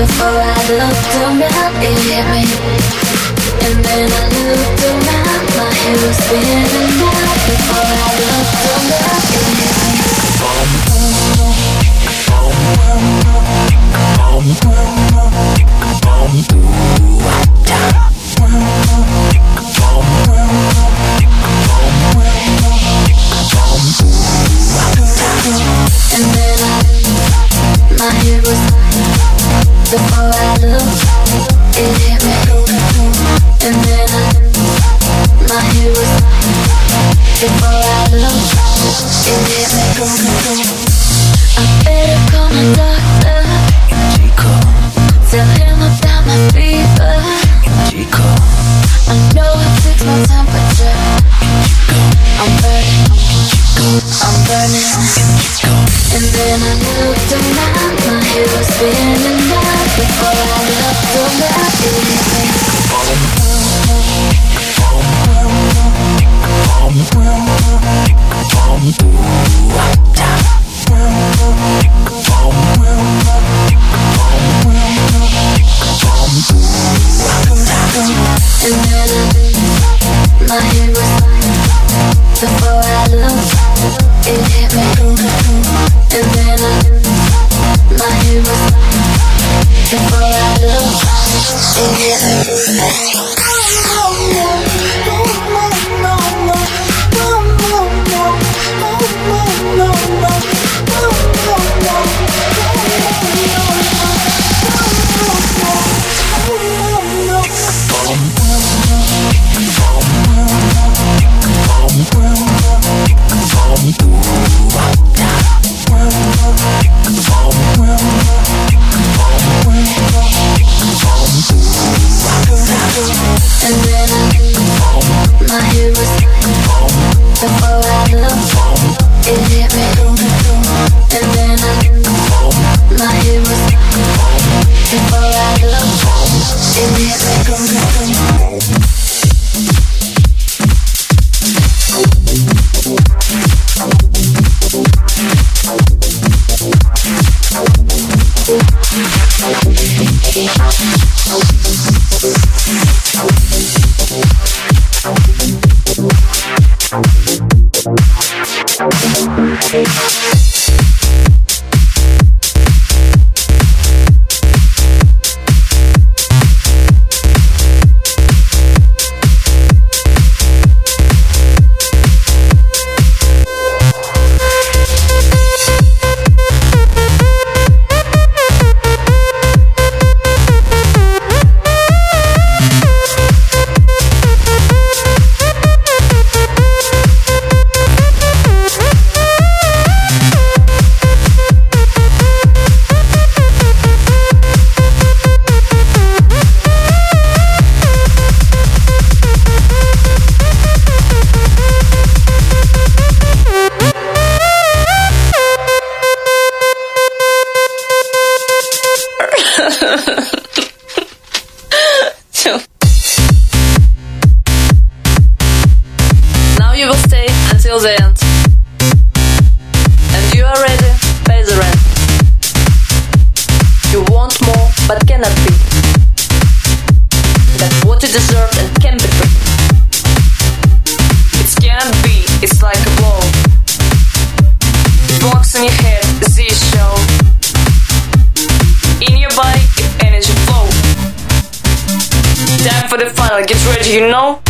before I looked around. It hit me, and then I looked around. My head was spinning round before I looked around. It hit me. And then I looked around, my head was spinning round. Before 情歌。That's what you deserve and can be free. It can't be, it's like a blow. Walks in your head, this show. In your body, energy flow. Time for the final, get ready, you know?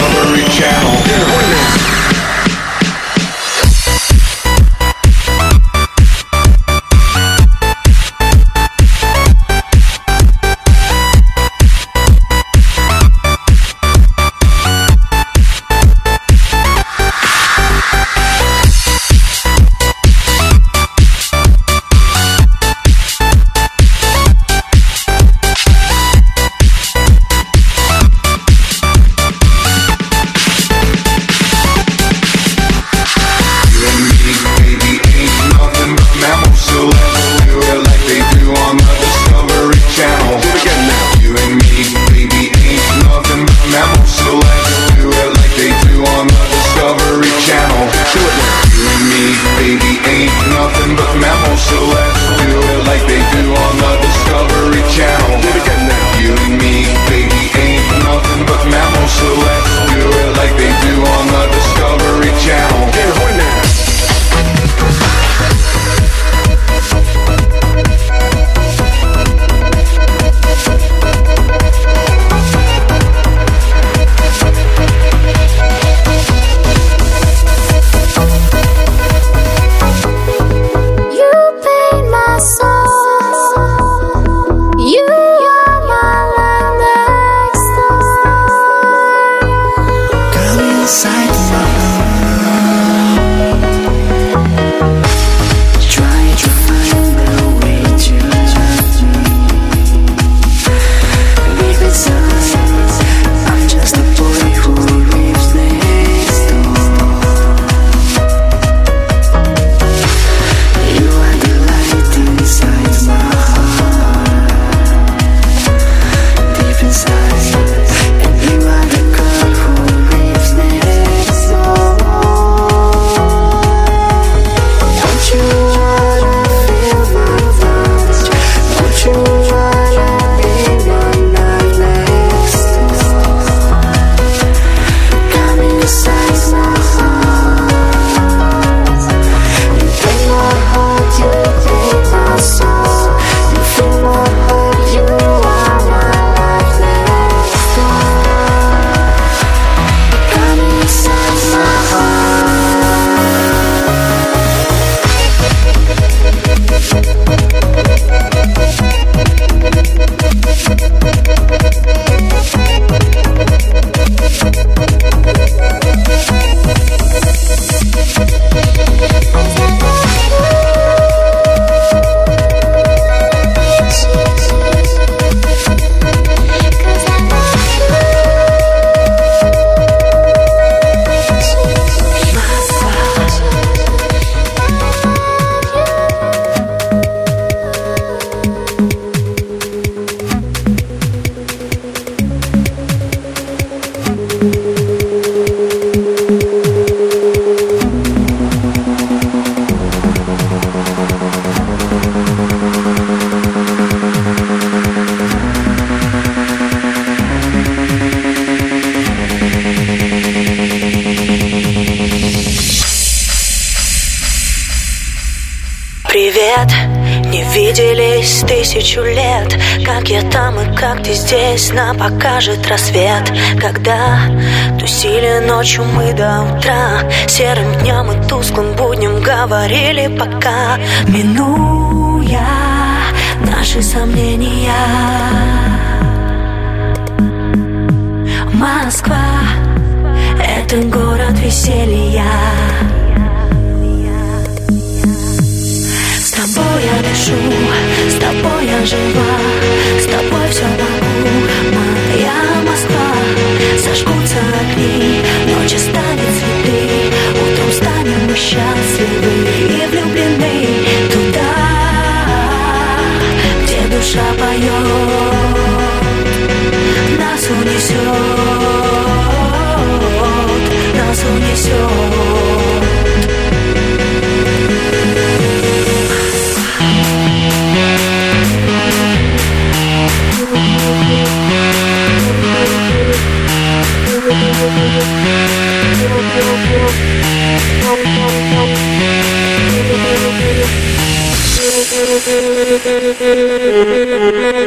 Nothing but mammals, so let's do it like they do on the виделись тысячу лет. Как я там и как ты здесь Нам покажет рассвет. Когда тусили ночью мы до утра Серым днем и тусклым буднем говорили пока Минуя наши сомнения. Москва Это город веселья тобой я дышу, с тобой я жива С тобой все могу, моя Москва Зажгутся Thank you.